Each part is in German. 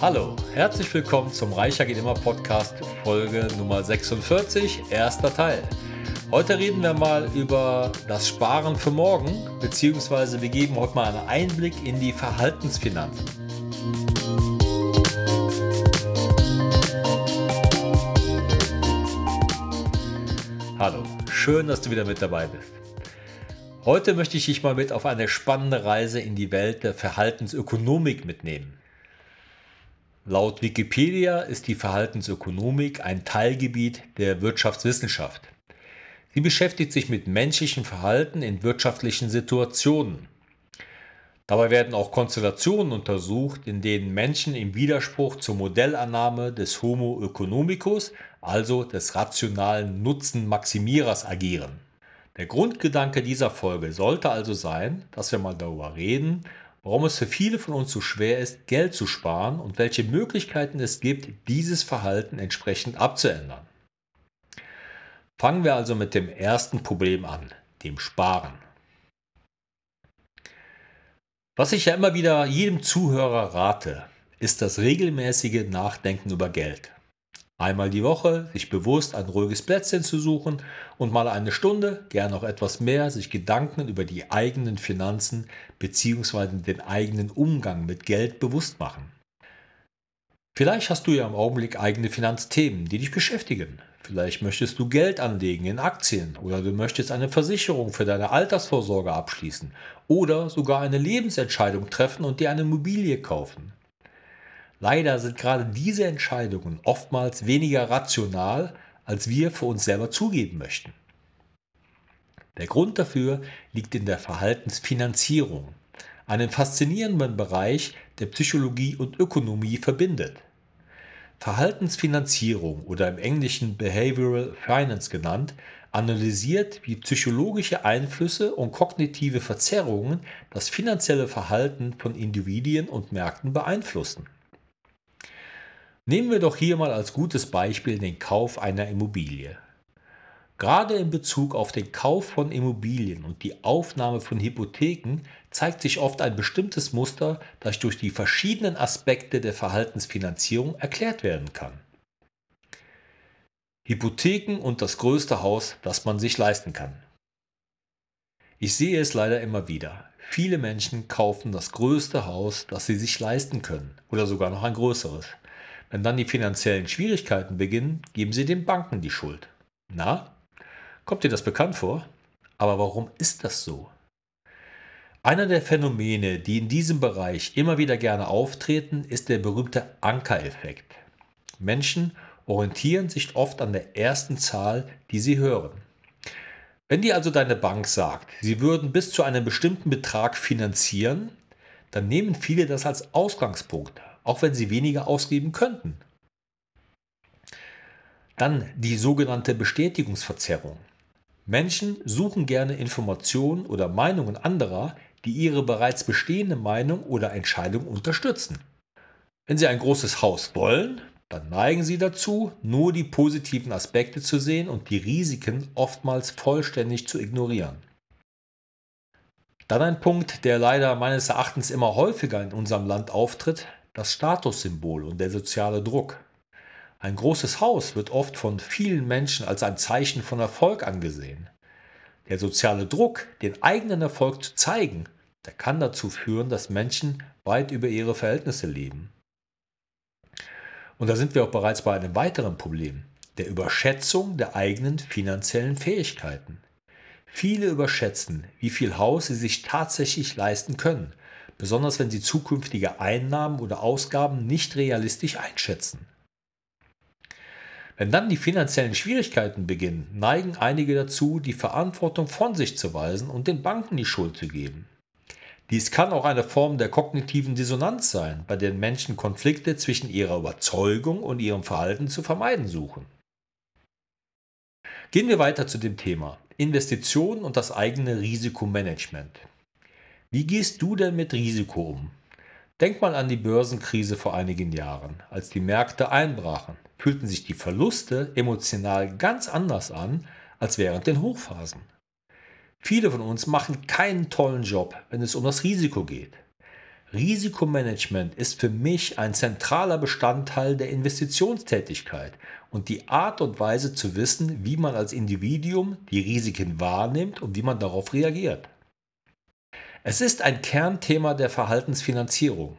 Hallo, herzlich willkommen zum Reicher geht immer Podcast Folge Nummer 46, erster Teil. Heute reden wir mal über das Sparen für morgen, beziehungsweise wir geben heute mal einen Einblick in die Verhaltensfinanzen. Hallo, schön, dass du wieder mit dabei bist. Heute möchte ich dich mal mit auf eine spannende Reise in die Welt der Verhaltensökonomik mitnehmen. Laut Wikipedia ist die Verhaltensökonomik ein Teilgebiet der Wirtschaftswissenschaft. Sie beschäftigt sich mit menschlichem Verhalten in wirtschaftlichen Situationen. Dabei werden auch Konstellationen untersucht, in denen Menschen im Widerspruch zur Modellannahme des Homo economicus, also des rationalen Nutzenmaximierers, agieren. Der Grundgedanke dieser Folge sollte also sein, dass wir mal darüber reden, warum es für viele von uns so schwer ist, Geld zu sparen und welche Möglichkeiten es gibt, dieses Verhalten entsprechend abzuändern. Fangen wir also mit dem ersten Problem an, dem Sparen. Was ich ja immer wieder jedem Zuhörer rate, ist das regelmäßige Nachdenken über Geld. Einmal die Woche sich bewusst ein ruhiges Plätzchen zu suchen und mal eine Stunde, gern auch etwas mehr, sich Gedanken über die eigenen Finanzen bzw. den eigenen Umgang mit Geld bewusst machen. Vielleicht hast du ja im Augenblick eigene Finanzthemen, die dich beschäftigen. Vielleicht möchtest du Geld anlegen in Aktien oder du möchtest eine Versicherung für deine Altersvorsorge abschließen oder sogar eine Lebensentscheidung treffen und dir eine Immobilie kaufen. Leider sind gerade diese Entscheidungen oftmals weniger rational, als wir für uns selber zugeben möchten. Der Grund dafür liegt in der Verhaltensfinanzierung, einem faszinierenden Bereich, der Psychologie und Ökonomie verbindet. Verhaltensfinanzierung oder im Englischen Behavioral Finance genannt, analysiert, wie psychologische Einflüsse und kognitive Verzerrungen das finanzielle Verhalten von Individuen und Märkten beeinflussen. Nehmen wir doch hier mal als gutes Beispiel den Kauf einer Immobilie. Gerade in Bezug auf den Kauf von Immobilien und die Aufnahme von Hypotheken zeigt sich oft ein bestimmtes Muster, das durch die verschiedenen Aspekte der Verhaltensfinanzierung erklärt werden kann. Hypotheken und das größte Haus, das man sich leisten kann. Ich sehe es leider immer wieder. Viele Menschen kaufen das größte Haus, das sie sich leisten können, oder sogar noch ein größeres. Wenn dann die finanziellen Schwierigkeiten beginnen, geben sie den Banken die Schuld. Na, kommt dir das bekannt vor? Aber warum ist das so? Einer der Phänomene, die in diesem Bereich immer wieder gerne auftreten, ist der berühmte Ankereffekt. Menschen orientieren sich oft an der ersten Zahl, die sie hören. Wenn dir also deine Bank sagt, sie würden bis zu einem bestimmten Betrag finanzieren, dann nehmen viele das als Ausgangspunkt auch wenn sie weniger ausgeben könnten. Dann die sogenannte Bestätigungsverzerrung. Menschen suchen gerne Informationen oder Meinungen anderer, die ihre bereits bestehende Meinung oder Entscheidung unterstützen. Wenn sie ein großes Haus wollen, dann neigen sie dazu, nur die positiven Aspekte zu sehen und die Risiken oftmals vollständig zu ignorieren. Dann ein Punkt, der leider meines Erachtens immer häufiger in unserem Land auftritt, das Statussymbol und der soziale Druck. Ein großes Haus wird oft von vielen Menschen als ein Zeichen von Erfolg angesehen. Der soziale Druck, den eigenen Erfolg zu zeigen, der kann dazu führen, dass Menschen weit über ihre Verhältnisse leben. Und da sind wir auch bereits bei einem weiteren Problem, der Überschätzung der eigenen finanziellen Fähigkeiten. Viele überschätzen, wie viel Haus sie sich tatsächlich leisten können besonders wenn sie zukünftige Einnahmen oder Ausgaben nicht realistisch einschätzen. Wenn dann die finanziellen Schwierigkeiten beginnen, neigen einige dazu, die Verantwortung von sich zu weisen und den Banken die Schuld zu geben. Dies kann auch eine Form der kognitiven Dissonanz sein, bei der Menschen Konflikte zwischen ihrer Überzeugung und ihrem Verhalten zu vermeiden suchen. Gehen wir weiter zu dem Thema Investitionen und das eigene Risikomanagement. Wie gehst du denn mit Risiko um? Denk mal an die Börsenkrise vor einigen Jahren. Als die Märkte einbrachen, fühlten sich die Verluste emotional ganz anders an als während den Hochphasen. Viele von uns machen keinen tollen Job, wenn es um das Risiko geht. Risikomanagement ist für mich ein zentraler Bestandteil der Investitionstätigkeit und die Art und Weise zu wissen, wie man als Individuum die Risiken wahrnimmt und wie man darauf reagiert. Es ist ein Kernthema der Verhaltensfinanzierung.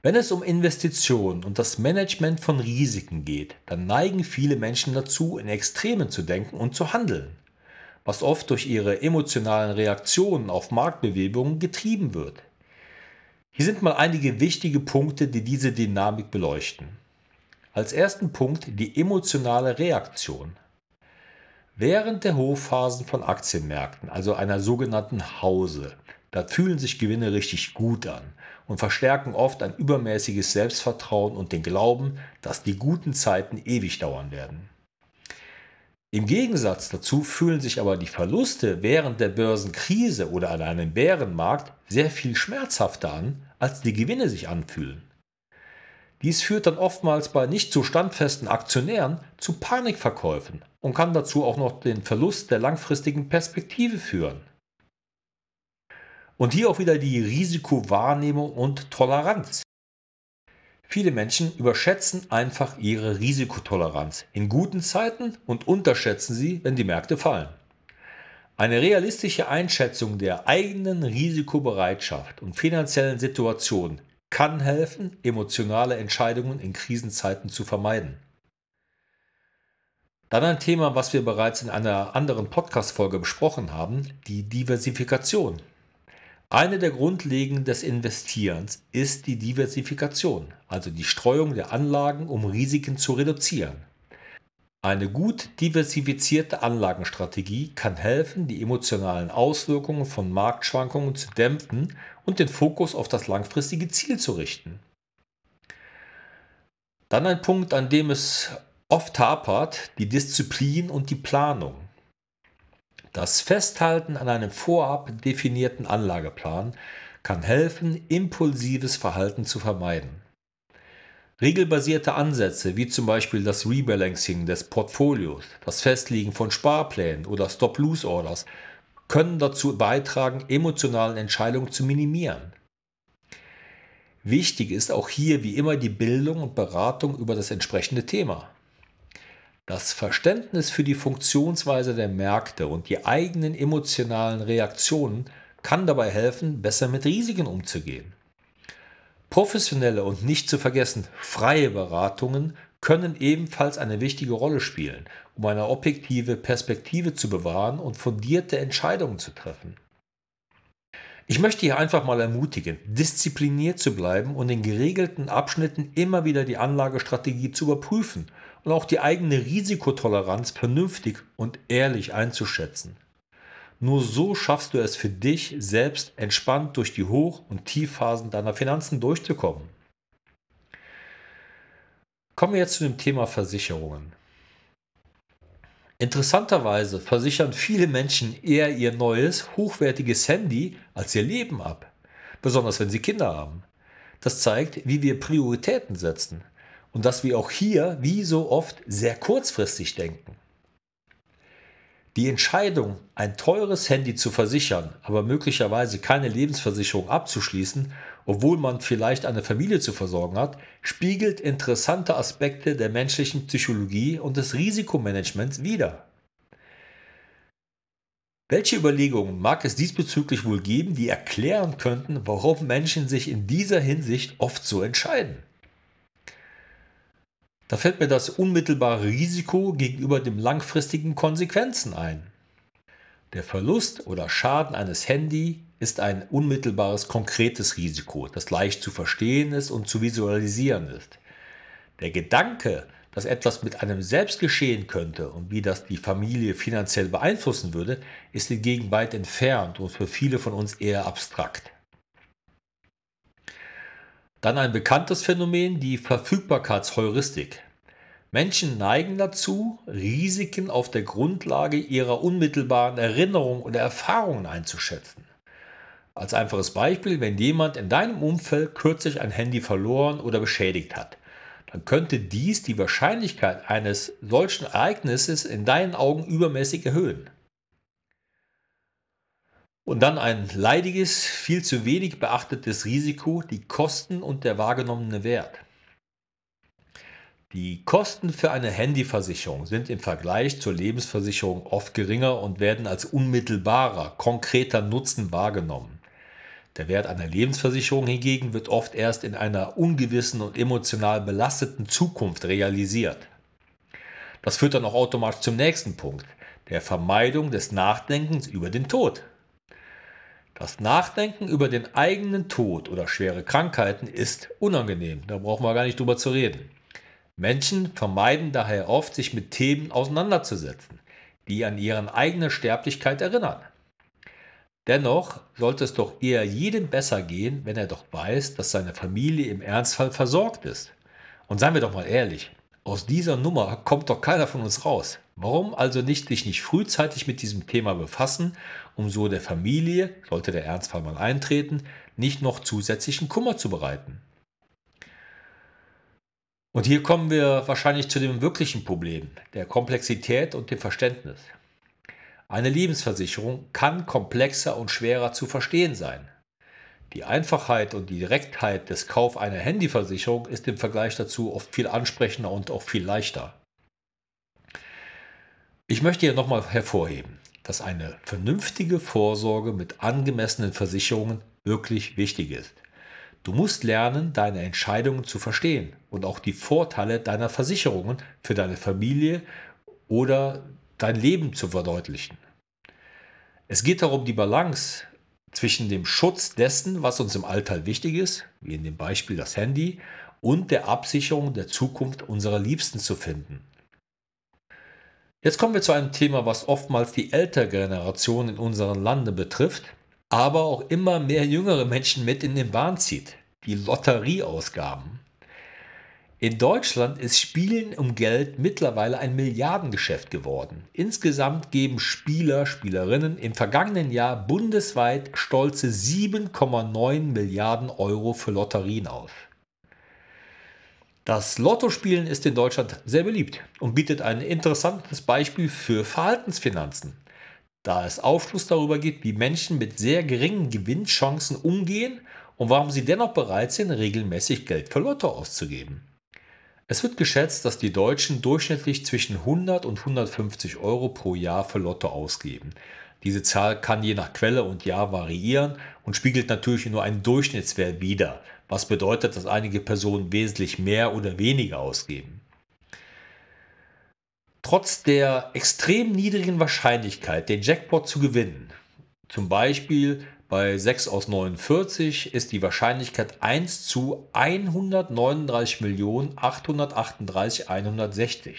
Wenn es um Investitionen und das Management von Risiken geht, dann neigen viele Menschen dazu, in Extremen zu denken und zu handeln, was oft durch ihre emotionalen Reaktionen auf Marktbewegungen getrieben wird. Hier sind mal einige wichtige Punkte, die diese Dynamik beleuchten. Als ersten Punkt die emotionale Reaktion. Während der Hochphasen von Aktienmärkten, also einer sogenannten Hause, da fühlen sich Gewinne richtig gut an und verstärken oft ein übermäßiges Selbstvertrauen und den Glauben, dass die guten Zeiten ewig dauern werden. Im Gegensatz dazu fühlen sich aber die Verluste während der Börsenkrise oder an einem Bärenmarkt sehr viel schmerzhafter an, als die Gewinne sich anfühlen. Dies führt dann oftmals bei nicht so standfesten Aktionären zu Panikverkäufen und kann dazu auch noch den Verlust der langfristigen Perspektive führen. Und hier auch wieder die Risikowahrnehmung und Toleranz. Viele Menschen überschätzen einfach ihre Risikotoleranz in guten Zeiten und unterschätzen sie, wenn die Märkte fallen. Eine realistische Einschätzung der eigenen Risikobereitschaft und finanziellen Situation kann helfen, emotionale Entscheidungen in Krisenzeiten zu vermeiden. Dann ein Thema, was wir bereits in einer anderen Podcast-Folge besprochen haben, die Diversifikation. Eine der Grundlegenden des Investierens ist die Diversifikation, also die Streuung der Anlagen, um Risiken zu reduzieren. Eine gut diversifizierte Anlagenstrategie kann helfen, die emotionalen Auswirkungen von Marktschwankungen zu dämpfen und den Fokus auf das langfristige Ziel zu richten. Dann ein Punkt, an dem es oft hapert, die Disziplin und die Planung. Das Festhalten an einem vorab definierten Anlageplan kann helfen, impulsives Verhalten zu vermeiden. Regelbasierte Ansätze wie zum Beispiel das Rebalancing des Portfolios, das Festlegen von Sparplänen oder Stop-Lose-Orders können dazu beitragen, emotionalen Entscheidungen zu minimieren. Wichtig ist auch hier wie immer die Bildung und Beratung über das entsprechende Thema. Das Verständnis für die Funktionsweise der Märkte und die eigenen emotionalen Reaktionen kann dabei helfen, besser mit Risiken umzugehen. Professionelle und nicht zu vergessen freie Beratungen können ebenfalls eine wichtige Rolle spielen, um eine objektive Perspektive zu bewahren und fundierte Entscheidungen zu treffen. Ich möchte hier einfach mal ermutigen, diszipliniert zu bleiben und in geregelten Abschnitten immer wieder die Anlagestrategie zu überprüfen und auch die eigene Risikotoleranz vernünftig und ehrlich einzuschätzen. Nur so schaffst du es für dich selbst entspannt durch die Hoch- und Tiefphasen deiner Finanzen durchzukommen. Kommen wir jetzt zu dem Thema Versicherungen. Interessanterweise versichern viele Menschen eher ihr neues, hochwertiges Handy als ihr Leben ab, besonders wenn sie Kinder haben. Das zeigt, wie wir Prioritäten setzen und dass wir auch hier, wie so oft, sehr kurzfristig denken. Die Entscheidung, ein teures Handy zu versichern, aber möglicherweise keine Lebensversicherung abzuschließen, obwohl man vielleicht eine Familie zu versorgen hat, spiegelt interessante Aspekte der menschlichen Psychologie und des Risikomanagements wider. Welche Überlegungen mag es diesbezüglich wohl geben, die erklären könnten, warum Menschen sich in dieser Hinsicht oft so entscheiden? Da fällt mir das unmittelbare Risiko gegenüber den langfristigen Konsequenzen ein. Der Verlust oder Schaden eines Handy ist ein unmittelbares konkretes Risiko, das leicht zu verstehen ist und zu visualisieren ist. Der Gedanke, dass etwas mit einem selbst geschehen könnte und wie das die Familie finanziell beeinflussen würde, ist hingegen weit entfernt und für viele von uns eher abstrakt. Dann ein bekanntes Phänomen, die Verfügbarkeitsheuristik. Menschen neigen dazu, Risiken auf der Grundlage ihrer unmittelbaren Erinnerung oder Erfahrungen einzuschätzen. Als einfaches Beispiel, wenn jemand in deinem Umfeld kürzlich ein Handy verloren oder beschädigt hat, dann könnte dies die Wahrscheinlichkeit eines solchen Ereignisses in deinen Augen übermäßig erhöhen. Und dann ein leidiges, viel zu wenig beachtetes Risiko, die Kosten und der wahrgenommene Wert. Die Kosten für eine Handyversicherung sind im Vergleich zur Lebensversicherung oft geringer und werden als unmittelbarer, konkreter Nutzen wahrgenommen. Der Wert einer Lebensversicherung hingegen wird oft erst in einer ungewissen und emotional belasteten Zukunft realisiert. Das führt dann auch automatisch zum nächsten Punkt, der Vermeidung des Nachdenkens über den Tod. Das Nachdenken über den eigenen Tod oder schwere Krankheiten ist unangenehm, da brauchen wir gar nicht drüber zu reden. Menschen vermeiden daher oft, sich mit Themen auseinanderzusetzen, die an ihre eigene Sterblichkeit erinnern. Dennoch sollte es doch eher jedem besser gehen, wenn er doch weiß, dass seine Familie im Ernstfall versorgt ist. Und seien wir doch mal ehrlich, aus dieser Nummer kommt doch keiner von uns raus. Warum also nicht sich nicht frühzeitig mit diesem Thema befassen, um so der Familie, sollte der Ernstfall mal eintreten, nicht noch zusätzlichen Kummer zu bereiten? Und hier kommen wir wahrscheinlich zu dem wirklichen Problem, der Komplexität und dem Verständnis. Eine Lebensversicherung kann komplexer und schwerer zu verstehen sein. Die Einfachheit und die Direktheit des Kauf einer Handyversicherung ist im Vergleich dazu oft viel ansprechender und auch viel leichter. Ich möchte hier nochmal hervorheben, dass eine vernünftige Vorsorge mit angemessenen Versicherungen wirklich wichtig ist. Du musst lernen, deine Entscheidungen zu verstehen und auch die Vorteile deiner Versicherungen für deine Familie oder dein Leben zu verdeutlichen. Es geht darum, die Balance zwischen dem Schutz dessen, was uns im Alltag wichtig ist, wie in dem Beispiel das Handy, und der Absicherung der Zukunft unserer Liebsten zu finden. Jetzt kommen wir zu einem Thema, was oftmals die ältere Generation in unserem Lande betrifft, aber auch immer mehr jüngere Menschen mit in den Bahn zieht. Die Lotterieausgaben. In Deutschland ist Spielen um Geld mittlerweile ein Milliardengeschäft geworden. Insgesamt geben Spieler, Spielerinnen im vergangenen Jahr bundesweit stolze 7,9 Milliarden Euro für Lotterien aus. Das Lottospielen ist in Deutschland sehr beliebt und bietet ein interessantes Beispiel für Verhaltensfinanzen da es Aufschluss darüber gibt, wie Menschen mit sehr geringen Gewinnchancen umgehen und warum sie dennoch bereit sind, regelmäßig Geld für Lotto auszugeben. Es wird geschätzt, dass die Deutschen durchschnittlich zwischen 100 und 150 Euro pro Jahr für Lotto ausgeben. Diese Zahl kann je nach Quelle und Jahr variieren und spiegelt natürlich nur einen Durchschnittswert wider, was bedeutet, dass einige Personen wesentlich mehr oder weniger ausgeben. Trotz der extrem niedrigen Wahrscheinlichkeit, den Jackpot zu gewinnen, zum Beispiel bei 6 aus 49 ist die Wahrscheinlichkeit 1 zu 139.838.160.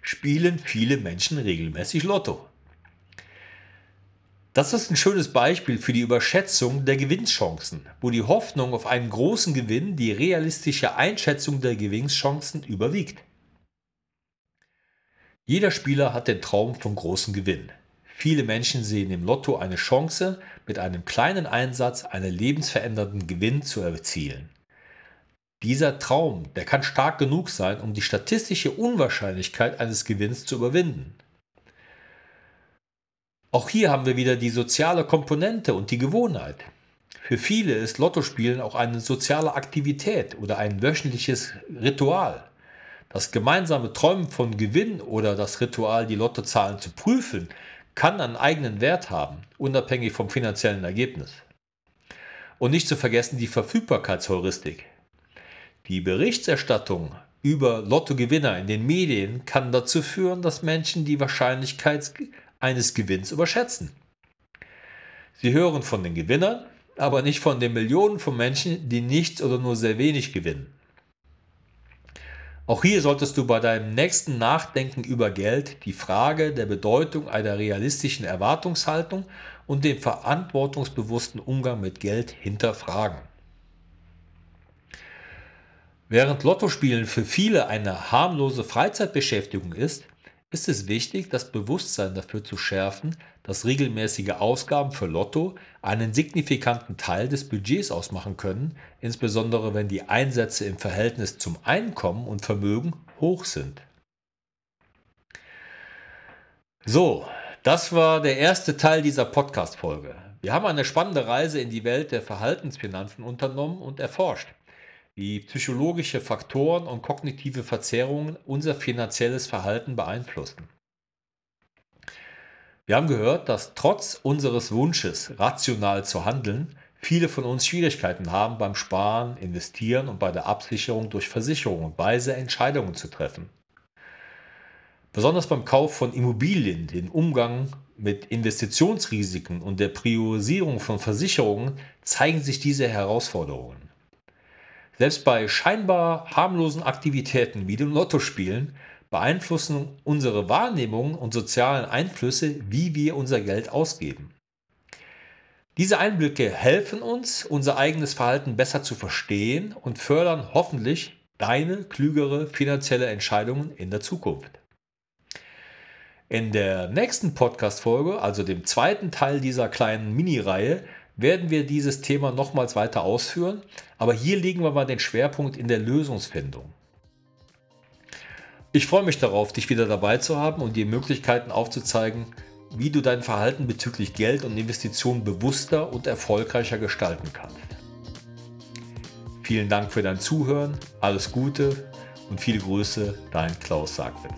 Spielen viele Menschen regelmäßig Lotto. Das ist ein schönes Beispiel für die Überschätzung der Gewinnchancen, wo die Hoffnung auf einen großen Gewinn die realistische Einschätzung der Gewinnchancen überwiegt. Jeder Spieler hat den Traum vom großen Gewinn. Viele Menschen sehen im Lotto eine Chance, mit einem kleinen Einsatz einen lebensverändernden Gewinn zu erzielen. Dieser Traum, der kann stark genug sein, um die statistische Unwahrscheinlichkeit eines Gewinns zu überwinden. Auch hier haben wir wieder die soziale Komponente und die Gewohnheit. Für viele ist Lottospielen auch eine soziale Aktivität oder ein wöchentliches Ritual. Das gemeinsame Träumen von Gewinn oder das Ritual, die Lottozahlen zu prüfen, kann einen eigenen Wert haben, unabhängig vom finanziellen Ergebnis. Und nicht zu vergessen die Verfügbarkeitsheuristik. Die Berichterstattung über Lottogewinner in den Medien kann dazu führen, dass Menschen die Wahrscheinlichkeit eines Gewinns überschätzen. Sie hören von den Gewinnern, aber nicht von den Millionen von Menschen, die nichts oder nur sehr wenig gewinnen. Auch hier solltest du bei deinem nächsten Nachdenken über Geld die Frage der Bedeutung einer realistischen Erwartungshaltung und dem verantwortungsbewussten Umgang mit Geld hinterfragen. Während Lottospielen für viele eine harmlose Freizeitbeschäftigung ist, ist es wichtig, das Bewusstsein dafür zu schärfen, dass regelmäßige Ausgaben für Lotto einen signifikanten Teil des Budgets ausmachen können, insbesondere wenn die Einsätze im Verhältnis zum Einkommen und Vermögen hoch sind. So, das war der erste Teil dieser Podcast-Folge. Wir haben eine spannende Reise in die Welt der Verhaltensfinanzen unternommen und erforscht, wie psychologische Faktoren und kognitive Verzerrungen unser finanzielles Verhalten beeinflussen. Wir haben gehört, dass trotz unseres Wunsches, rational zu handeln, viele von uns Schwierigkeiten haben beim Sparen, Investieren und bei der Absicherung durch Versicherungen weise Entscheidungen zu treffen. Besonders beim Kauf von Immobilien, den Umgang mit Investitionsrisiken und der Priorisierung von Versicherungen zeigen sich diese Herausforderungen. Selbst bei scheinbar harmlosen Aktivitäten wie dem Lottospielen beeinflussen unsere Wahrnehmung und sozialen Einflüsse, wie wir unser Geld ausgeben. Diese Einblicke helfen uns, unser eigenes Verhalten besser zu verstehen und fördern hoffentlich deine klügere finanzielle Entscheidungen in der Zukunft. In der nächsten Podcast-Folge, also dem zweiten Teil dieser kleinen Mini-Reihe, werden wir dieses Thema nochmals weiter ausführen, aber hier legen wir mal den Schwerpunkt in der Lösungsfindung. Ich freue mich darauf, dich wieder dabei zu haben und dir Möglichkeiten aufzuzeigen, wie du dein Verhalten bezüglich Geld und Investitionen bewusster und erfolgreicher gestalten kannst. Vielen Dank für dein Zuhören, alles Gute und viele Grüße, dein Klaus Sagwind.